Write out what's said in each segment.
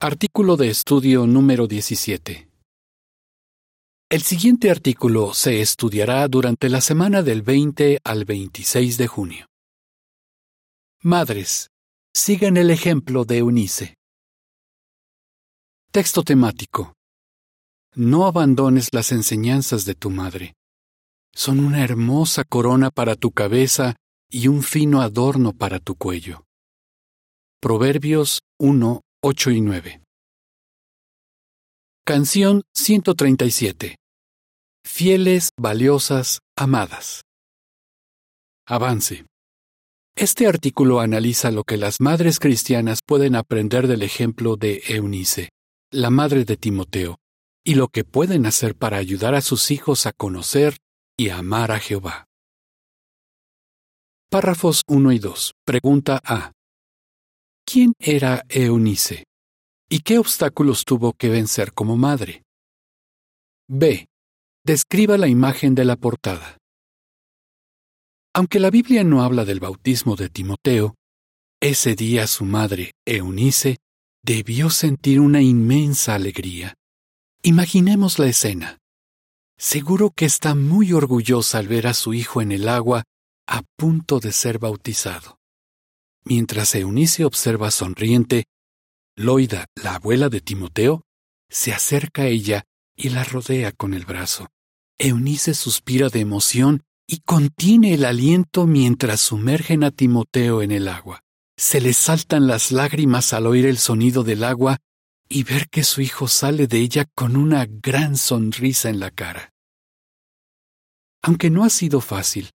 Artículo de estudio número 17. El siguiente artículo se estudiará durante la semana del 20 al 26 de junio. Madres, sigan el ejemplo de Eunice. Texto temático. No abandones las enseñanzas de tu madre. Son una hermosa corona para tu cabeza y un fino adorno para tu cuello. Proverbios 1, 8 y 9. Canción 137. Fieles, valiosas, amadas. Avance. Este artículo analiza lo que las madres cristianas pueden aprender del ejemplo de Eunice, la madre de Timoteo, y lo que pueden hacer para ayudar a sus hijos a conocer y amar a Jehová. Párrafos 1 y 2. Pregunta A. ¿Quién era Eunice? ¿Y qué obstáculos tuvo que vencer como madre? B. Describa la imagen de la portada. Aunque la Biblia no habla del bautismo de Timoteo, ese día su madre, Eunice, debió sentir una inmensa alegría. Imaginemos la escena. Seguro que está muy orgullosa al ver a su hijo en el agua a punto de ser bautizado. Mientras Eunice observa sonriente, Loida, la abuela de Timoteo, se acerca a ella y la rodea con el brazo. Eunice suspira de emoción y contiene el aliento mientras sumergen a Timoteo en el agua. Se le saltan las lágrimas al oír el sonido del agua y ver que su hijo sale de ella con una gran sonrisa en la cara. Aunque no ha sido fácil,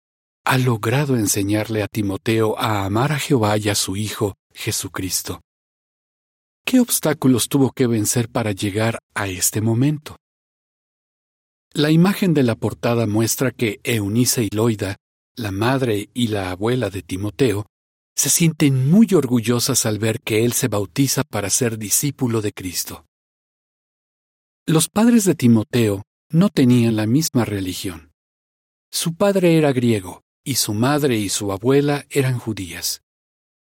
ha logrado enseñarle a Timoteo a amar a Jehová y a su Hijo, Jesucristo. ¿Qué obstáculos tuvo que vencer para llegar a este momento? La imagen de la portada muestra que Eunice y Loida, la madre y la abuela de Timoteo, se sienten muy orgullosas al ver que él se bautiza para ser discípulo de Cristo. Los padres de Timoteo no tenían la misma religión. Su padre era griego y su madre y su abuela eran judías.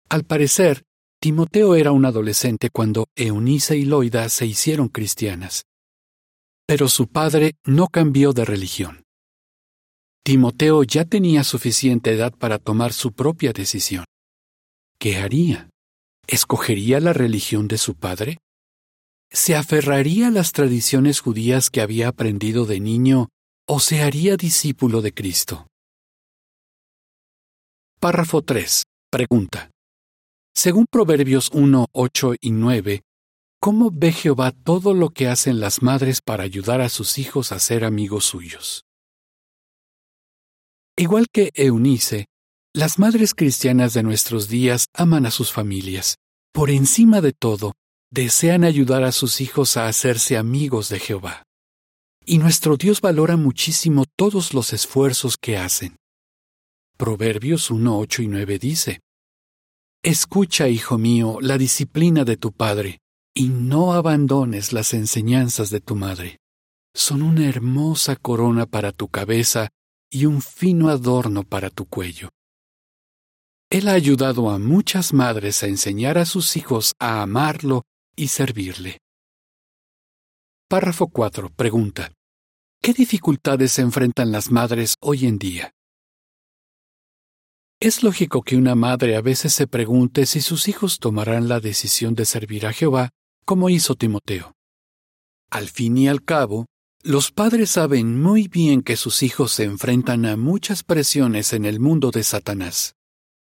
Al parecer, Timoteo era un adolescente cuando Eunice y Loida se hicieron cristianas. Pero su padre no cambió de religión. Timoteo ya tenía suficiente edad para tomar su propia decisión. ¿Qué haría? ¿Escogería la religión de su padre? ¿Se aferraría a las tradiciones judías que había aprendido de niño o se haría discípulo de Cristo? Párrafo 3. Pregunta. Según Proverbios 1, 8 y 9, ¿cómo ve Jehová todo lo que hacen las madres para ayudar a sus hijos a ser amigos suyos? Igual que Eunice, las madres cristianas de nuestros días aman a sus familias. Por encima de todo, desean ayudar a sus hijos a hacerse amigos de Jehová. Y nuestro Dios valora muchísimo todos los esfuerzos que hacen. Proverbios 1, 8 y 9 dice, Escucha, hijo mío, la disciplina de tu padre, y no abandones las enseñanzas de tu madre. Son una hermosa corona para tu cabeza y un fino adorno para tu cuello. Él ha ayudado a muchas madres a enseñar a sus hijos a amarlo y servirle. Párrafo 4. Pregunta. ¿Qué dificultades enfrentan las madres hoy en día? Es lógico que una madre a veces se pregunte si sus hijos tomarán la decisión de servir a Jehová, como hizo Timoteo. Al fin y al cabo, los padres saben muy bien que sus hijos se enfrentan a muchas presiones en el mundo de Satanás.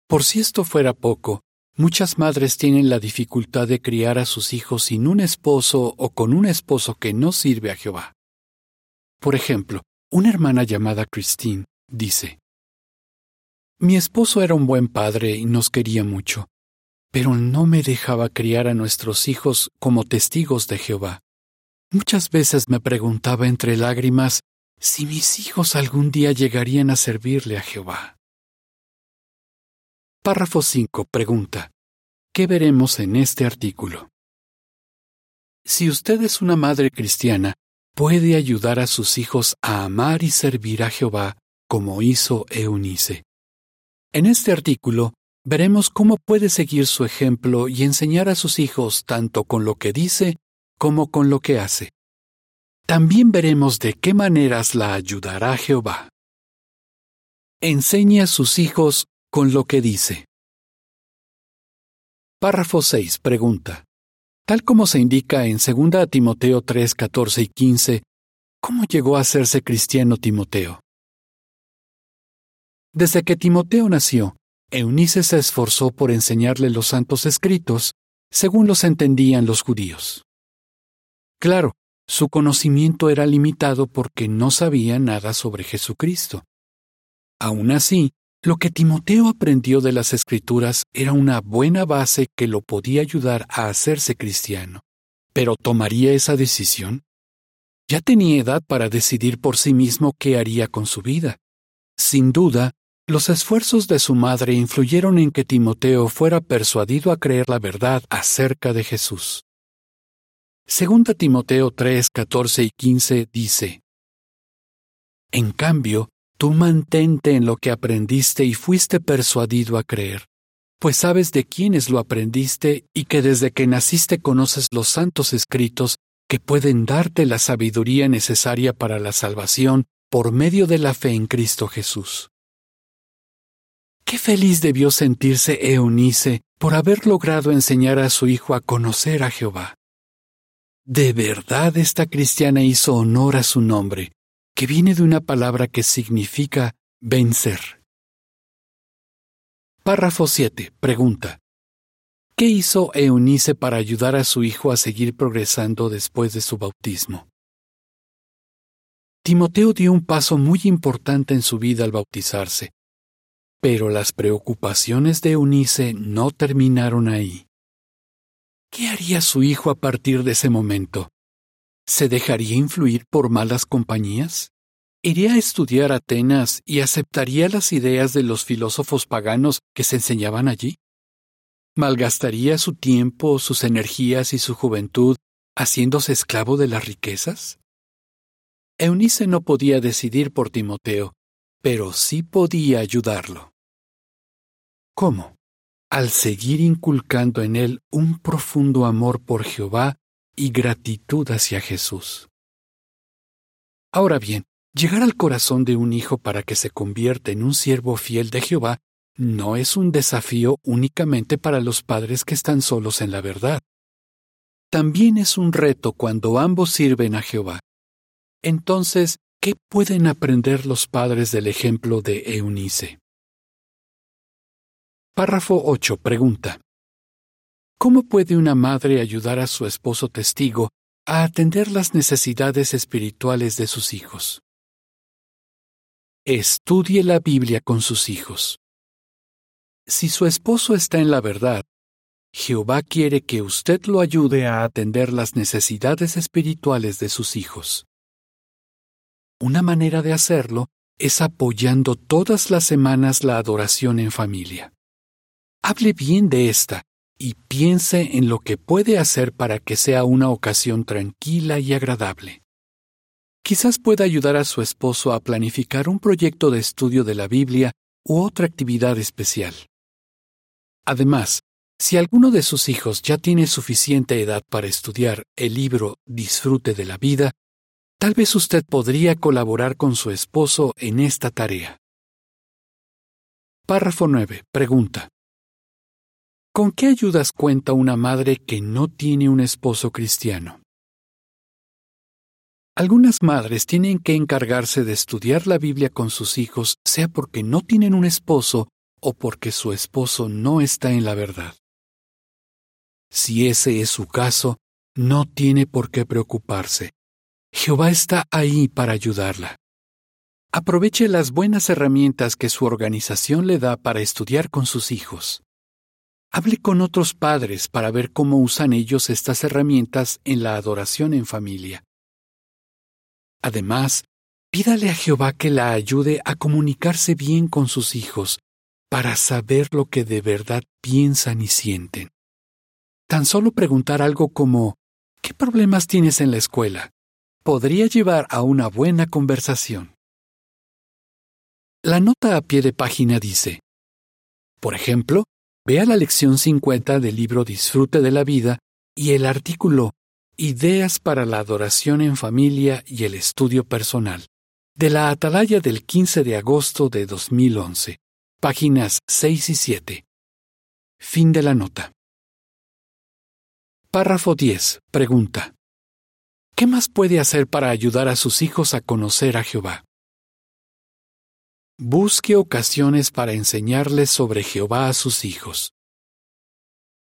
Por si esto fuera poco, muchas madres tienen la dificultad de criar a sus hijos sin un esposo o con un esposo que no sirve a Jehová. Por ejemplo, una hermana llamada Christine dice, mi esposo era un buen padre y nos quería mucho, pero no me dejaba criar a nuestros hijos como testigos de Jehová. Muchas veces me preguntaba entre lágrimas si mis hijos algún día llegarían a servirle a Jehová. Párrafo 5. Pregunta. ¿Qué veremos en este artículo? Si usted es una madre cristiana, puede ayudar a sus hijos a amar y servir a Jehová como hizo Eunice. En este artículo veremos cómo puede seguir su ejemplo y enseñar a sus hijos tanto con lo que dice como con lo que hace. También veremos de qué maneras la ayudará Jehová. Enseña a sus hijos con lo que dice. Párrafo 6. Pregunta. Tal como se indica en 2 Timoteo 3, 14 y 15, ¿cómo llegó a hacerse cristiano Timoteo? Desde que Timoteo nació, Eunice se esforzó por enseñarle los santos escritos, según los entendían los judíos. Claro, su conocimiento era limitado porque no sabía nada sobre Jesucristo. Aún así, lo que Timoteo aprendió de las escrituras era una buena base que lo podía ayudar a hacerse cristiano. Pero ¿tomaría esa decisión? Ya tenía edad para decidir por sí mismo qué haría con su vida. Sin duda, los esfuerzos de su madre influyeron en que Timoteo fuera persuadido a creer la verdad acerca de Jesús. Segunda Timoteo 3, 14 y 15 dice, En cambio, Tú mantente en lo que aprendiste y fuiste persuadido a creer, pues sabes de quiénes lo aprendiste y que desde que naciste conoces los santos escritos que pueden darte la sabiduría necesaria para la salvación por medio de la fe en Cristo Jesús. Qué feliz debió sentirse Eunice por haber logrado enseñar a su hijo a conocer a Jehová. De verdad esta cristiana hizo honor a su nombre, que viene de una palabra que significa vencer. Párrafo 7. Pregunta. ¿Qué hizo Eunice para ayudar a su hijo a seguir progresando después de su bautismo? Timoteo dio un paso muy importante en su vida al bautizarse, pero las preocupaciones de Eunice no terminaron ahí. ¿Qué haría su hijo a partir de ese momento? ¿Se dejaría influir por malas compañías? ¿Iría a estudiar Atenas y aceptaría las ideas de los filósofos paganos que se enseñaban allí? ¿Malgastaría su tiempo, sus energías y su juventud haciéndose esclavo de las riquezas? Eunice no podía decidir por Timoteo, pero sí podía ayudarlo. ¿Cómo? Al seguir inculcando en él un profundo amor por Jehová y gratitud hacia Jesús. Ahora bien, llegar al corazón de un hijo para que se convierta en un siervo fiel de Jehová no es un desafío únicamente para los padres que están solos en la verdad. También es un reto cuando ambos sirven a Jehová. Entonces, ¿qué pueden aprender los padres del ejemplo de Eunice? Párrafo 8. Pregunta. ¿Cómo puede una madre ayudar a su esposo testigo a atender las necesidades espirituales de sus hijos? Estudie la Biblia con sus hijos. Si su esposo está en la verdad, Jehová quiere que usted lo ayude a atender las necesidades espirituales de sus hijos. Una manera de hacerlo es apoyando todas las semanas la adoración en familia. Hable bien de esta y piense en lo que puede hacer para que sea una ocasión tranquila y agradable. Quizás pueda ayudar a su esposo a planificar un proyecto de estudio de la Biblia u otra actividad especial. Además, si alguno de sus hijos ya tiene suficiente edad para estudiar el libro Disfrute de la vida, tal vez usted podría colaborar con su esposo en esta tarea. Párrafo 9. Pregunta. ¿Con qué ayudas cuenta una madre que no tiene un esposo cristiano? Algunas madres tienen que encargarse de estudiar la Biblia con sus hijos, sea porque no tienen un esposo o porque su esposo no está en la verdad. Si ese es su caso, no tiene por qué preocuparse. Jehová está ahí para ayudarla. Aproveche las buenas herramientas que su organización le da para estudiar con sus hijos. Hable con otros padres para ver cómo usan ellos estas herramientas en la adoración en familia. Además, pídale a Jehová que la ayude a comunicarse bien con sus hijos para saber lo que de verdad piensan y sienten. Tan solo preguntar algo como ¿qué problemas tienes en la escuela? podría llevar a una buena conversación. La nota a pie de página dice, por ejemplo, Vea la lección 50 del libro Disfrute de la vida y el artículo Ideas para la adoración en familia y el estudio personal, de la Atalaya del 15 de agosto de 2011, páginas 6 y 7. Fin de la nota. Párrafo 10. Pregunta. ¿Qué más puede hacer para ayudar a sus hijos a conocer a Jehová? Busque ocasiones para enseñarles sobre Jehová a sus hijos.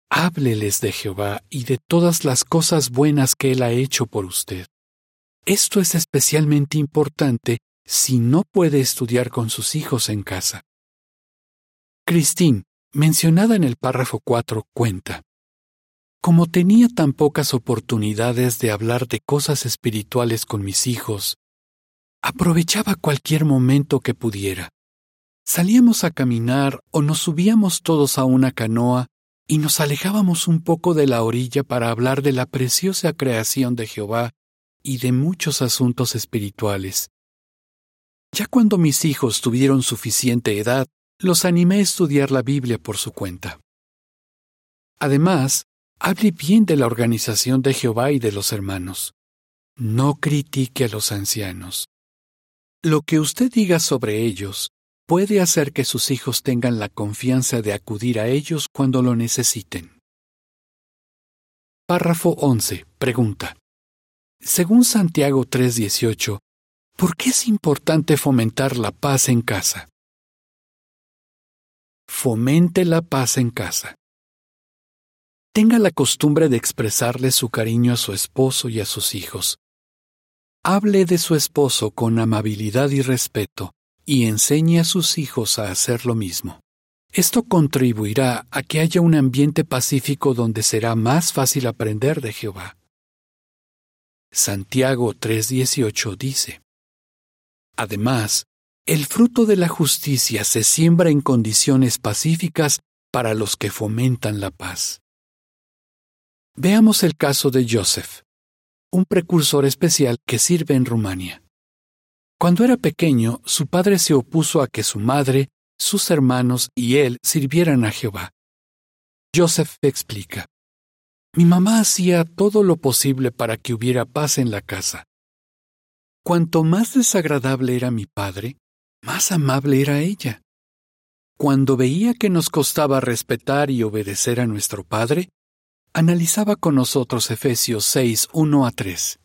Hábleles de Jehová y de todas las cosas buenas que Él ha hecho por usted. Esto es especialmente importante si no puede estudiar con sus hijos en casa. Christine, mencionada en el párrafo 4, cuenta. Como tenía tan pocas oportunidades de hablar de cosas espirituales con mis hijos, Aprovechaba cualquier momento que pudiera. Salíamos a caminar o nos subíamos todos a una canoa y nos alejábamos un poco de la orilla para hablar de la preciosa creación de Jehová y de muchos asuntos espirituales. Ya cuando mis hijos tuvieron suficiente edad, los animé a estudiar la Biblia por su cuenta. Además, hable bien de la organización de Jehová y de los hermanos. No critique a los ancianos. Lo que usted diga sobre ellos puede hacer que sus hijos tengan la confianza de acudir a ellos cuando lo necesiten. Párrafo 11. Pregunta. Según Santiago 3:18, ¿por qué es importante fomentar la paz en casa? Fomente la paz en casa. Tenga la costumbre de expresarle su cariño a su esposo y a sus hijos, hable de su esposo con amabilidad y respeto y enseñe a sus hijos a hacer lo mismo. Esto contribuirá a que haya un ambiente pacífico donde será más fácil aprender de Jehová. Santiago 3:18 dice, Además, el fruto de la justicia se siembra en condiciones pacíficas para los que fomentan la paz. Veamos el caso de Joseph un precursor especial que sirve en Rumania. Cuando era pequeño, su padre se opuso a que su madre, sus hermanos y él sirvieran a Jehová. Joseph explica, Mi mamá hacía todo lo posible para que hubiera paz en la casa. Cuanto más desagradable era mi padre, más amable era ella. Cuando veía que nos costaba respetar y obedecer a nuestro padre, analizaba con nosotros Efesios 6, 1 a 3.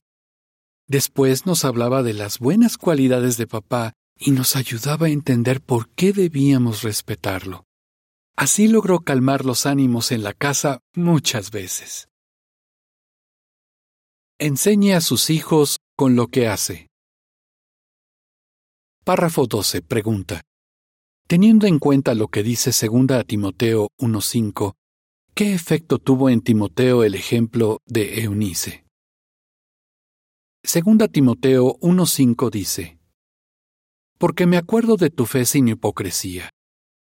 Después nos hablaba de las buenas cualidades de papá y nos ayudaba a entender por qué debíamos respetarlo. Así logró calmar los ánimos en la casa muchas veces. Enseñe a sus hijos con lo que hace. Párrafo 12. Pregunta. Teniendo en cuenta lo que dice 2 a Timoteo 1.5, ¿Qué efecto tuvo en Timoteo el ejemplo de Eunice? Segunda Timoteo 1.5 dice, Porque me acuerdo de tu fe sin hipocresía,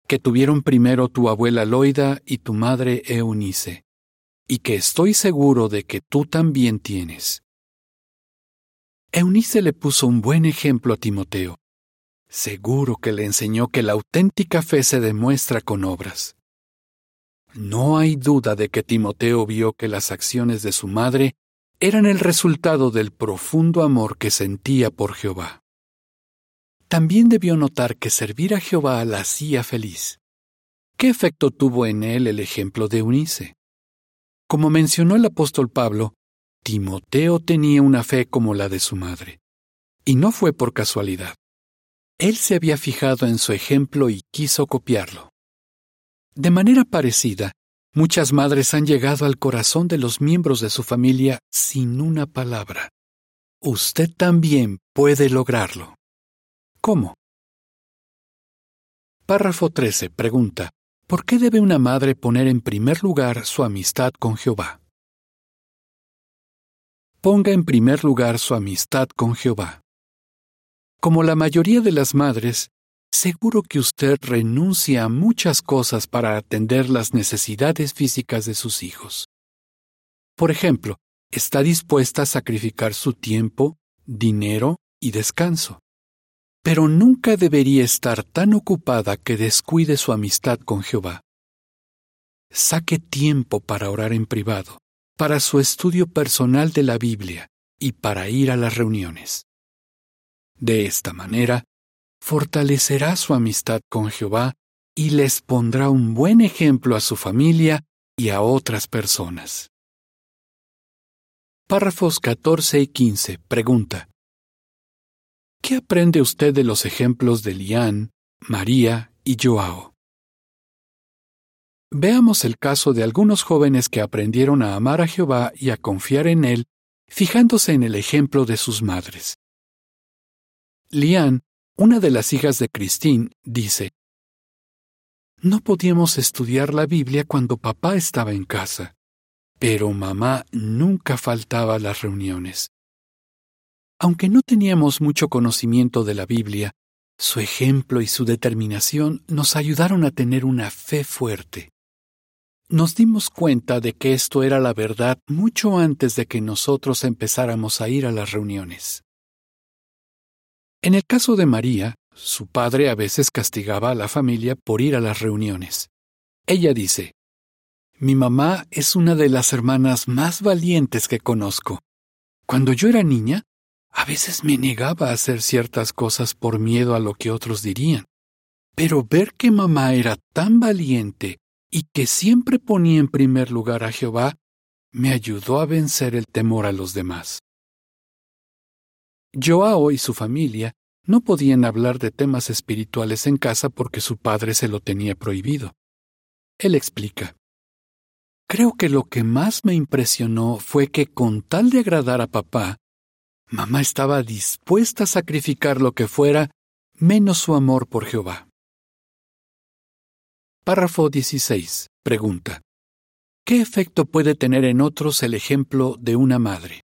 que tuvieron primero tu abuela Loida y tu madre Eunice, y que estoy seguro de que tú también tienes. Eunice le puso un buen ejemplo a Timoteo. Seguro que le enseñó que la auténtica fe se demuestra con obras. No hay duda de que Timoteo vio que las acciones de su madre eran el resultado del profundo amor que sentía por Jehová. También debió notar que servir a Jehová la hacía feliz. ¿Qué efecto tuvo en él el ejemplo de Eunice? Como mencionó el apóstol Pablo, Timoteo tenía una fe como la de su madre. Y no fue por casualidad. Él se había fijado en su ejemplo y quiso copiarlo. De manera parecida, muchas madres han llegado al corazón de los miembros de su familia sin una palabra. Usted también puede lograrlo. ¿Cómo? Párrafo 13. Pregunta. ¿Por qué debe una madre poner en primer lugar su amistad con Jehová? Ponga en primer lugar su amistad con Jehová. Como la mayoría de las madres, seguro que usted renuncia a muchas cosas para atender las necesidades físicas de sus hijos. Por ejemplo, está dispuesta a sacrificar su tiempo, dinero y descanso. Pero nunca debería estar tan ocupada que descuide su amistad con Jehová. saque tiempo para orar en privado, para su estudio personal de la Biblia y para ir a las reuniones. De esta manera, fortalecerá su amistad con Jehová y les pondrá un buen ejemplo a su familia y a otras personas. Párrafos 14 y 15. Pregunta. ¿Qué aprende usted de los ejemplos de Lián, María y Joao? Veamos el caso de algunos jóvenes que aprendieron a amar a Jehová y a confiar en Él, fijándose en el ejemplo de sus madres. Lian, una de las hijas de Christine, dice, No podíamos estudiar la Biblia cuando papá estaba en casa, pero mamá nunca faltaba a las reuniones. Aunque no teníamos mucho conocimiento de la Biblia, su ejemplo y su determinación nos ayudaron a tener una fe fuerte nos dimos cuenta de que esto era la verdad mucho antes de que nosotros empezáramos a ir a las reuniones. En el caso de María, su padre a veces castigaba a la familia por ir a las reuniones. Ella dice, Mi mamá es una de las hermanas más valientes que conozco. Cuando yo era niña, a veces me negaba a hacer ciertas cosas por miedo a lo que otros dirían. Pero ver que mamá era tan valiente y que siempre ponía en primer lugar a Jehová, me ayudó a vencer el temor a los demás. Joao y su familia no podían hablar de temas espirituales en casa porque su padre se lo tenía prohibido. Él explica. Creo que lo que más me impresionó fue que con tal de agradar a papá, mamá estaba dispuesta a sacrificar lo que fuera menos su amor por Jehová. Párrafo 16. Pregunta. ¿Qué efecto puede tener en otros el ejemplo de una madre?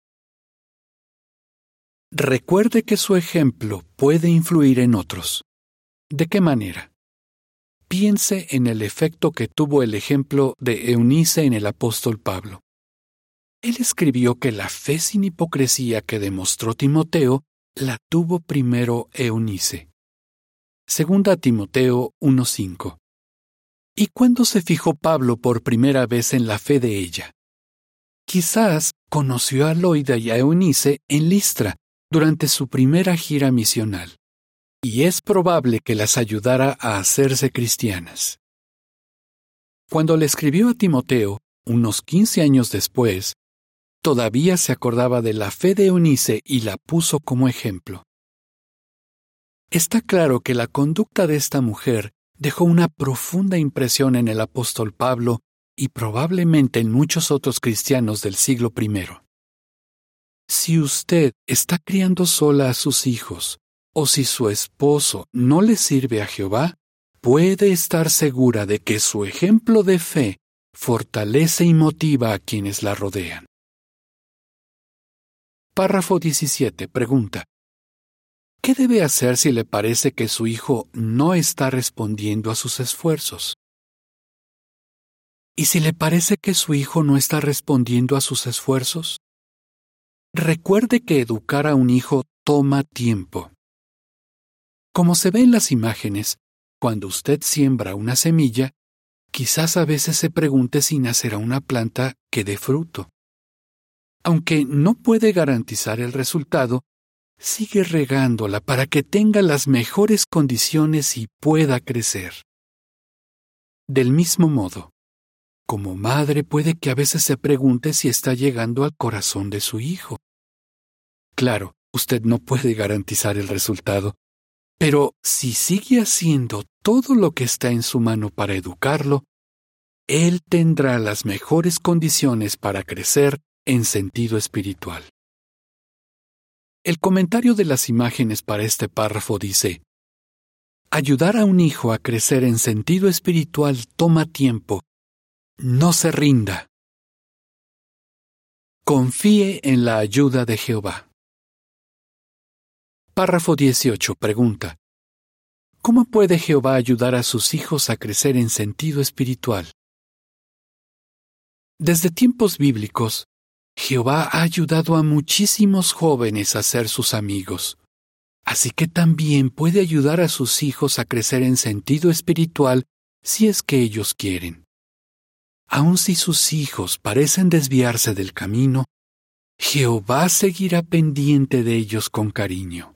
Recuerde que su ejemplo puede influir en otros. ¿De qué manera? Piense en el efecto que tuvo el ejemplo de Eunice en el apóstol Pablo. Él escribió que la fe sin hipocresía que demostró Timoteo la tuvo primero Eunice. Segunda Timoteo 1.5. ¿Y cuándo se fijó Pablo por primera vez en la fe de ella? Quizás conoció a Loida y a Eunice en Listra durante su primera gira misional, y es probable que las ayudara a hacerse cristianas. Cuando le escribió a Timoteo, unos quince años después, todavía se acordaba de la fe de Eunice y la puso como ejemplo. Está claro que la conducta de esta mujer dejó una profunda impresión en el apóstol Pablo y probablemente en muchos otros cristianos del siglo I. Si usted está criando sola a sus hijos, o si su esposo no le sirve a Jehová, puede estar segura de que su ejemplo de fe fortalece y motiva a quienes la rodean. Párrafo 17. Pregunta. ¿Qué debe hacer si le parece que su hijo no está respondiendo a sus esfuerzos? ¿Y si le parece que su hijo no está respondiendo a sus esfuerzos? Recuerde que educar a un hijo toma tiempo. Como se ve en las imágenes, cuando usted siembra una semilla, quizás a veces se pregunte si nacerá una planta que dé fruto. Aunque no puede garantizar el resultado, sigue regándola para que tenga las mejores condiciones y pueda crecer. Del mismo modo, como madre puede que a veces se pregunte si está llegando al corazón de su hijo. Claro, usted no puede garantizar el resultado, pero si sigue haciendo todo lo que está en su mano para educarlo, él tendrá las mejores condiciones para crecer en sentido espiritual. El comentario de las imágenes para este párrafo dice, Ayudar a un hijo a crecer en sentido espiritual toma tiempo. No se rinda. Confíe en la ayuda de Jehová. Párrafo 18. Pregunta. ¿Cómo puede Jehová ayudar a sus hijos a crecer en sentido espiritual? Desde tiempos bíblicos, Jehová ha ayudado a muchísimos jóvenes a ser sus amigos. Así que también puede ayudar a sus hijos a crecer en sentido espiritual si es que ellos quieren. Aun si sus hijos parecen desviarse del camino, Jehová seguirá pendiente de ellos con cariño.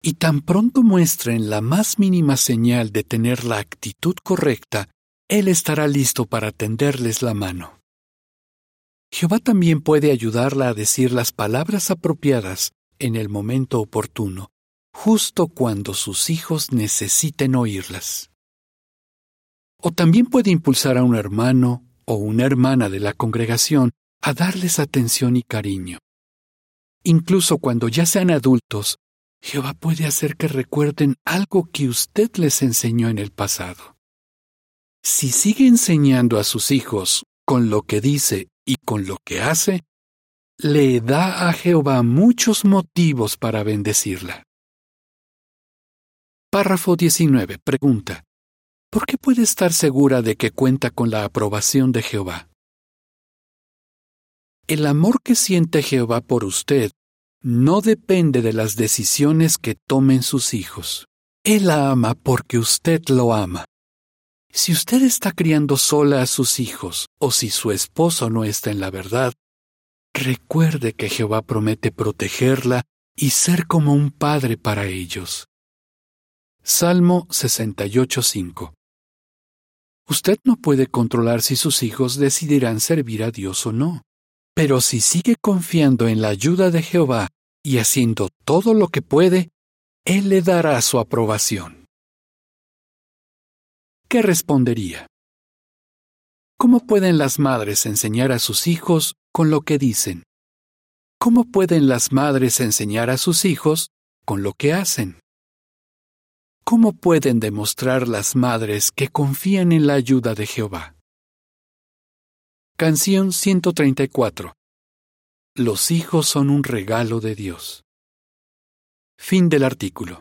Y tan pronto muestren la más mínima señal de tener la actitud correcta, Él estará listo para tenderles la mano. Jehová también puede ayudarla a decir las palabras apropiadas en el momento oportuno, justo cuando sus hijos necesiten oírlas. O también puede impulsar a un hermano o una hermana de la congregación a darles atención y cariño. Incluso cuando ya sean adultos, Jehová puede hacer que recuerden algo que usted les enseñó en el pasado. Si sigue enseñando a sus hijos con lo que dice y con lo que hace, le da a Jehová muchos motivos para bendecirla. Párrafo 19. Pregunta. ¿Por qué puede estar segura de que cuenta con la aprobación de Jehová? El amor que siente Jehová por usted no depende de las decisiones que tomen sus hijos. Él la ama porque usted lo ama. Si usted está criando sola a sus hijos o si su esposo no está en la verdad, recuerde que Jehová promete protegerla y ser como un padre para ellos. Salmo 68.5 Usted no puede controlar si sus hijos decidirán servir a Dios o no. Pero si sigue confiando en la ayuda de Jehová y haciendo todo lo que puede, Él le dará su aprobación. ¿Qué respondería? ¿Cómo pueden las madres enseñar a sus hijos con lo que dicen? ¿Cómo pueden las madres enseñar a sus hijos con lo que hacen? ¿Cómo pueden demostrar las madres que confían en la ayuda de Jehová? Canción 134. Los hijos son un regalo de Dios. Fin del artículo.